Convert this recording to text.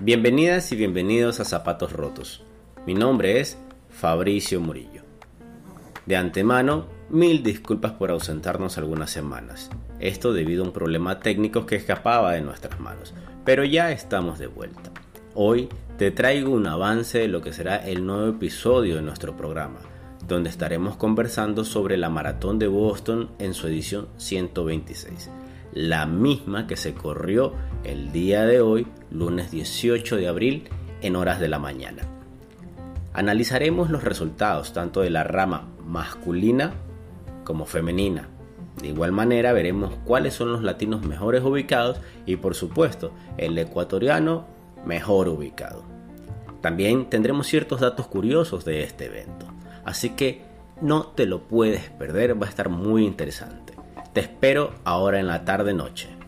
Bienvenidas y bienvenidos a Zapatos Rotos. Mi nombre es Fabricio Murillo. De antemano, mil disculpas por ausentarnos algunas semanas. Esto debido a un problema técnico que escapaba de nuestras manos, pero ya estamos de vuelta. Hoy te traigo un avance de lo que será el nuevo episodio de nuestro programa, donde estaremos conversando sobre la Maratón de Boston en su edición 126, la misma que se corrió el día de hoy, lunes 18 de abril, en horas de la mañana. Analizaremos los resultados tanto de la rama masculina como femenina. De igual manera veremos cuáles son los latinos mejores ubicados y por supuesto el ecuatoriano mejor ubicado. También tendremos ciertos datos curiosos de este evento, así que no te lo puedes perder, va a estar muy interesante. Te espero ahora en la tarde noche.